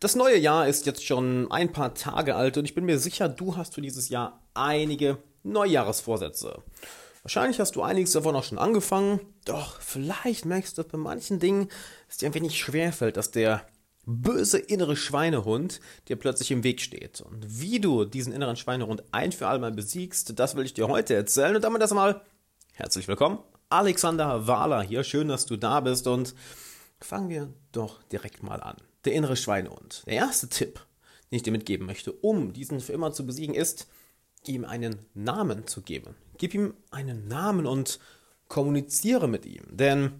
Das neue Jahr ist jetzt schon ein paar Tage alt und ich bin mir sicher, du hast für dieses Jahr einige Neujahresvorsätze. Wahrscheinlich hast du einiges davon auch schon angefangen, doch vielleicht merkst du bei manchen Dingen, dass es dir ein wenig schwerfällt, dass der böse innere Schweinehund dir plötzlich im Weg steht. Und wie du diesen inneren Schweinehund ein für alle Mal besiegst, das will ich dir heute erzählen. Und damit erstmal herzlich willkommen. Alexander Wahler hier. Schön, dass du da bist und fangen wir doch direkt mal an der innere Schweinehund. Der erste Tipp, den ich dir mitgeben möchte, um diesen für immer zu besiegen, ist, ihm einen Namen zu geben. Gib ihm einen Namen und kommuniziere mit ihm. Denn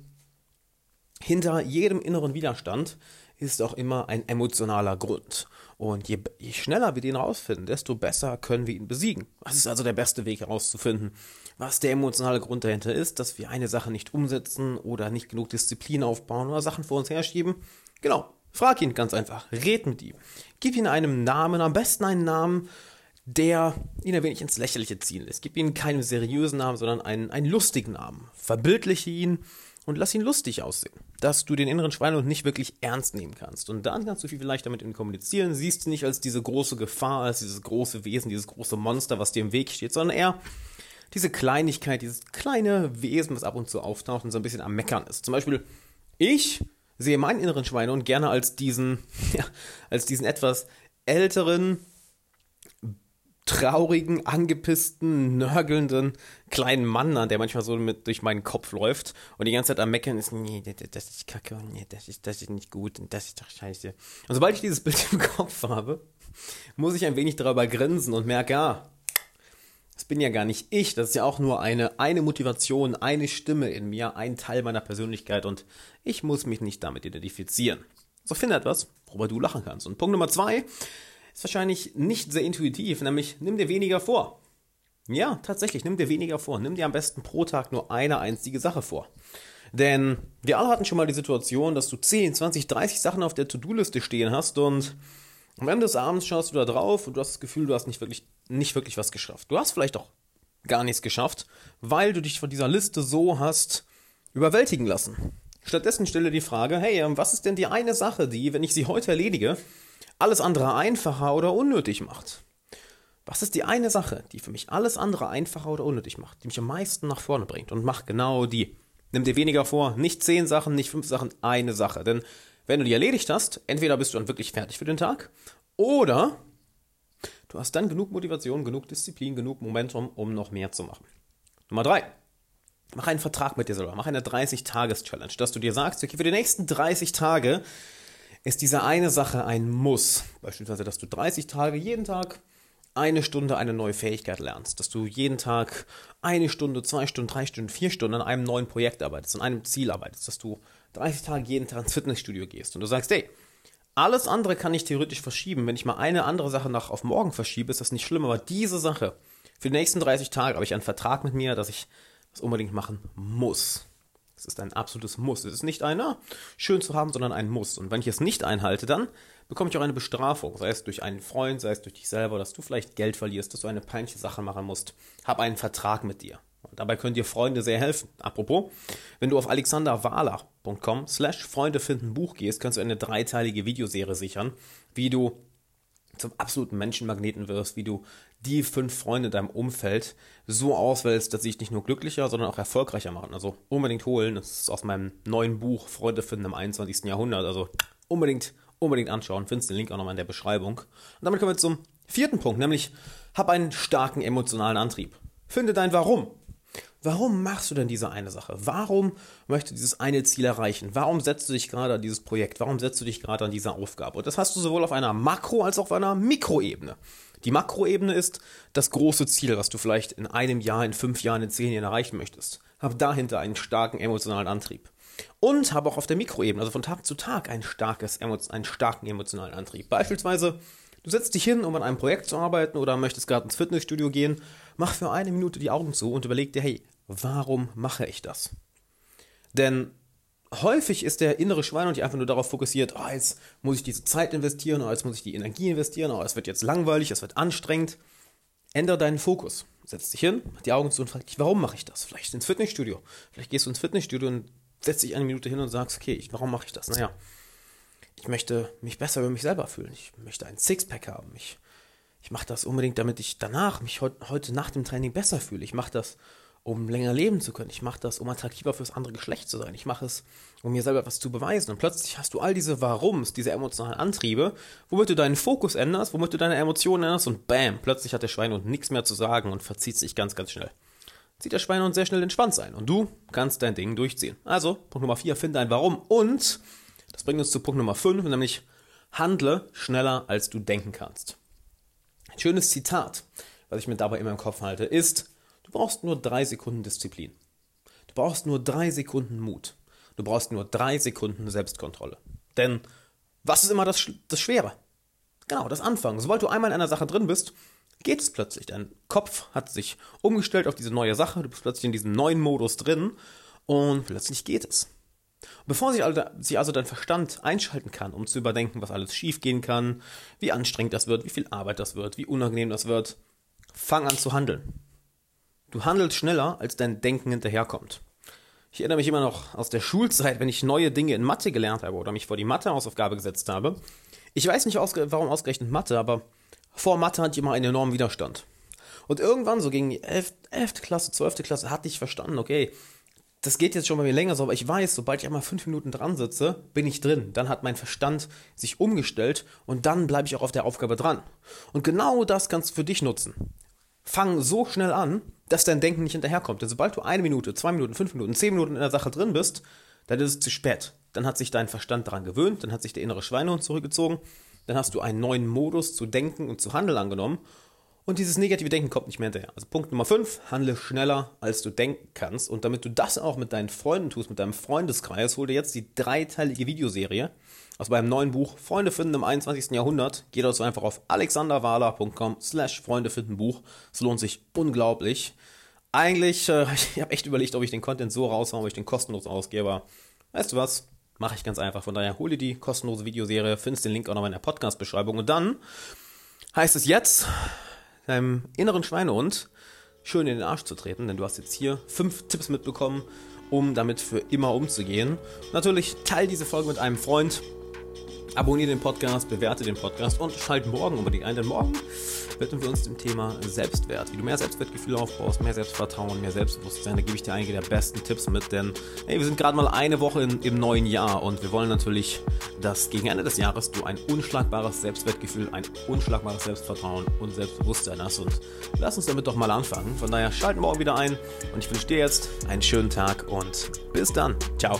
hinter jedem inneren Widerstand ist auch immer ein emotionaler Grund. Und je, je, schneller wir den rausfinden, desto besser können wir ihn besiegen. Was ist also der beste Weg herauszufinden, was der emotionale Grund dahinter ist, dass wir eine Sache nicht umsetzen oder nicht genug Disziplin aufbauen oder Sachen vor uns herschieben? Genau, Frag ihn ganz einfach, red mit ihm. Gib ihm einen Namen, am besten einen Namen, der ihn ein wenig ins Lächerliche ziehen lässt. Gib ihm keinen seriösen Namen, sondern einen, einen lustigen Namen. Verbildliche ihn und lass ihn lustig aussehen. Dass du den inneren Schweinehund nicht wirklich ernst nehmen kannst. Und dann kannst du viel leichter mit ihm kommunizieren. Siehst ihn nicht als diese große Gefahr, als dieses große Wesen, dieses große Monster, was dir im Weg steht, sondern eher diese Kleinigkeit, dieses kleine Wesen, was ab und zu auftaucht und so ein bisschen am Meckern ist. Zum Beispiel, ich sehe meinen inneren Schweinehund gerne als diesen, ja, als diesen etwas älteren, traurigen, angepissten, nörgelnden kleinen Mann an, der manchmal so mit durch meinen Kopf läuft und die ganze Zeit am Meckern ist, nee, das ist kacke nee, das ist, das ist nicht gut und das ist doch scheiße. Und sobald ich dieses Bild im Kopf habe, muss ich ein wenig darüber grinsen und merke, ja, das bin ja gar nicht ich, das ist ja auch nur eine, eine Motivation, eine Stimme in mir, ein Teil meiner Persönlichkeit und ich muss mich nicht damit identifizieren. So finde etwas, worüber du lachen kannst. Und Punkt Nummer zwei ist wahrscheinlich nicht sehr intuitiv, nämlich nimm dir weniger vor. Ja, tatsächlich, nimm dir weniger vor. Nimm dir am besten pro Tag nur eine einzige Sache vor. Denn wir alle hatten schon mal die Situation, dass du 10, 20, 30 Sachen auf der To-Do-Liste stehen hast und am Ende des Abends schaust du da drauf und du hast das Gefühl, du hast nicht wirklich, nicht wirklich was geschafft. Du hast vielleicht auch gar nichts geschafft, weil du dich von dieser Liste so hast überwältigen lassen. Stattdessen stelle die Frage, hey, ähm, was ist denn die eine Sache, die, wenn ich sie heute erledige, alles andere einfacher oder unnötig macht? Was ist die eine Sache, die für mich alles andere einfacher oder unnötig macht, die mich am meisten nach vorne bringt? Und mach genau die. Nimm dir weniger vor, nicht zehn Sachen, nicht fünf Sachen, eine Sache. Denn wenn du die erledigt hast, entweder bist du dann wirklich fertig für den Tag oder du hast dann genug Motivation, genug Disziplin, genug Momentum, um noch mehr zu machen. Nummer drei. Mach einen Vertrag mit dir selber. Mach eine 30-Tages-Challenge, dass du dir sagst, okay, für die nächsten 30 Tage ist diese eine Sache ein Muss. Beispielsweise, dass du 30 Tage jeden Tag eine Stunde eine neue Fähigkeit lernst, dass du jeden Tag eine Stunde, zwei Stunden, drei Stunden, vier Stunden an einem neuen Projekt arbeitest, an einem Ziel arbeitest, dass du 30 Tage jeden Tag ins Fitnessstudio gehst und du sagst, hey, alles andere kann ich theoretisch verschieben. Wenn ich mal eine andere Sache nach auf morgen verschiebe, ist das nicht schlimm, aber diese Sache, für die nächsten 30 Tage habe ich einen Vertrag mit mir, dass ich das unbedingt machen muss. Es ist ein absolutes Muss. Es ist nicht einer, schön zu haben, sondern ein Muss. Und wenn ich es nicht einhalte, dann bekomme ich auch eine Bestrafung. Sei es durch einen Freund, sei es durch dich selber, dass du vielleicht Geld verlierst, dass du eine peinliche Sache machen musst. Hab einen Vertrag mit dir. Und dabei können dir Freunde sehr helfen. Apropos, wenn du auf alexanderwahler.com slash Freunde finden Buch gehst, kannst du eine dreiteilige Videoserie sichern, wie du zum absoluten Menschenmagneten wirst, wie du die fünf Freunde in deinem Umfeld so auswählst, dass sie dich nicht nur glücklicher, sondern auch erfolgreicher machen. Also unbedingt holen. Das ist aus meinem neuen Buch Freunde finden im 21. Jahrhundert. Also unbedingt, unbedingt anschauen. Findest den Link auch nochmal in der Beschreibung. Und damit kommen wir zum vierten Punkt, nämlich hab einen starken emotionalen Antrieb. Finde dein Warum. Warum machst du denn diese eine Sache? Warum möchtest du dieses eine Ziel erreichen? Warum setzt du dich gerade an dieses Projekt? Warum setzt du dich gerade an diese Aufgabe? Und das hast du sowohl auf einer Makro- als auch auf einer Mikroebene. Die Makroebene ist das große Ziel, was du vielleicht in einem Jahr, in fünf Jahren, in zehn Jahren erreichen möchtest. Hab dahinter einen starken emotionalen Antrieb. Und habe auch auf der Mikroebene, also von Tag zu Tag, ein starkes, einen starken emotionalen Antrieb. Beispielsweise, du setzt dich hin, um an einem Projekt zu arbeiten oder möchtest gerade ins Fitnessstudio gehen mach für eine Minute die Augen zu und überleg dir, hey, warum mache ich das? Denn häufig ist der innere Schwein und die einfach nur darauf fokussiert, oh, jetzt muss ich diese Zeit investieren, oh, jetzt muss ich die Energie investieren, oh, es wird jetzt langweilig, es wird anstrengend. Ändere deinen Fokus. Setz dich hin, mach die Augen zu und frag dich, warum mache ich das? Vielleicht ins Fitnessstudio. Vielleicht gehst du ins Fitnessstudio und setzt dich eine Minute hin und sagst, okay, warum mache ich das? Naja, ich möchte mich besser über mich selber fühlen. Ich möchte ein Sixpack haben. Ich, ich mache das unbedingt, damit ich danach mich heut, heute nach dem Training besser fühle. Ich mache das, um länger leben zu können. Ich mache das, um attraktiver fürs andere Geschlecht zu sein. Ich mache es, um mir selber etwas zu beweisen. Und plötzlich hast du all diese Warums, diese emotionalen Antriebe, womit du deinen Fokus änderst, womit du deine Emotionen änderst und bam, plötzlich hat der Schweinehund nichts mehr zu sagen und verzieht sich ganz, ganz schnell. Zieht der Schweinehund sehr schnell den Schwanz ein und du kannst dein Ding durchziehen. Also, Punkt Nummer 4, finde ein Warum und das bringt uns zu Punkt Nummer 5, nämlich handle schneller, als du denken kannst. Ein schönes Zitat, was ich mir dabei immer im Kopf halte, ist, du brauchst nur drei Sekunden Disziplin. Du brauchst nur drei Sekunden Mut. Du brauchst nur drei Sekunden Selbstkontrolle. Denn was ist immer das, das Schwere? Genau, das Anfangen. Sobald du einmal in einer Sache drin bist, geht es plötzlich. Dein Kopf hat sich umgestellt auf diese neue Sache. Du bist plötzlich in diesem neuen Modus drin und plötzlich geht es. Bevor sich also dein Verstand einschalten kann, um zu überdenken, was alles schiefgehen kann, wie anstrengend das wird, wie viel Arbeit das wird, wie unangenehm das wird, fang an zu handeln. Du handelst schneller, als dein Denken hinterherkommt. Ich erinnere mich immer noch aus der Schulzeit, wenn ich neue Dinge in Mathe gelernt habe oder mich vor die Mathe-Hausaufgabe gesetzt habe. Ich weiß nicht, warum ausgerechnet Mathe, aber vor Mathe hatte ich immer einen enormen Widerstand. Und irgendwann, so gegen die 11. 11. Klasse, 12. Klasse, hatte ich verstanden, okay, das geht jetzt schon bei mir länger so, aber ich weiß, sobald ich einmal fünf Minuten dran sitze, bin ich drin. Dann hat mein Verstand sich umgestellt und dann bleibe ich auch auf der Aufgabe dran. Und genau das kannst du für dich nutzen. Fang so schnell an, dass dein Denken nicht hinterherkommt. Denn sobald du eine Minute, zwei Minuten, fünf Minuten, zehn Minuten in der Sache drin bist, dann ist es zu spät. Dann hat sich dein Verstand daran gewöhnt, dann hat sich der innere Schweinehund zurückgezogen, dann hast du einen neuen Modus zu denken und zu handeln angenommen und dieses negative Denken kommt nicht mehr hinterher. Also Punkt Nummer 5, handle schneller, als du denken kannst. Und damit du das auch mit deinen Freunden tust, mit deinem Freundeskreis, hol dir jetzt die dreiteilige Videoserie aus meinem neuen Buch Freunde finden im 21. Jahrhundert. Geh dazu einfach auf alexanderwahler.com slash Freunde finden Buch. Es lohnt sich unglaublich. Eigentlich, äh, ich habe echt überlegt, ob ich den Content so raushaue, ob ich den kostenlos ausgebe. Aber weißt du was? Mache ich ganz einfach. Von daher hol dir die kostenlose Videoserie, findest den Link auch noch in der Podcast-Beschreibung. Und dann heißt es jetzt, deinem inneren Schweinehund schön in den Arsch zu treten, denn du hast jetzt hier fünf Tipps mitbekommen, um damit für immer umzugehen. Natürlich teil diese Folge mit einem Freund, abonniere den Podcast, bewerte den Podcast und schalt morgen unbedingt ein, denn morgen widmen wir uns dem Thema Selbstwert. Wie du mehr Selbstwertgefühl aufbaust, mehr Selbstvertrauen, mehr Selbstbewusstsein. Da gebe ich dir einige der besten Tipps mit, denn hey, wir sind gerade mal eine Woche in, im neuen Jahr und wir wollen natürlich, dass gegen Ende des Jahres du ein unschlagbares Selbstwertgefühl, ein unschlagbares Selbstvertrauen und Selbstbewusstsein hast. Und lass uns damit doch mal anfangen. Von daher schalt morgen wieder ein und ich wünsche dir jetzt einen schönen Tag und bis dann. Ciao.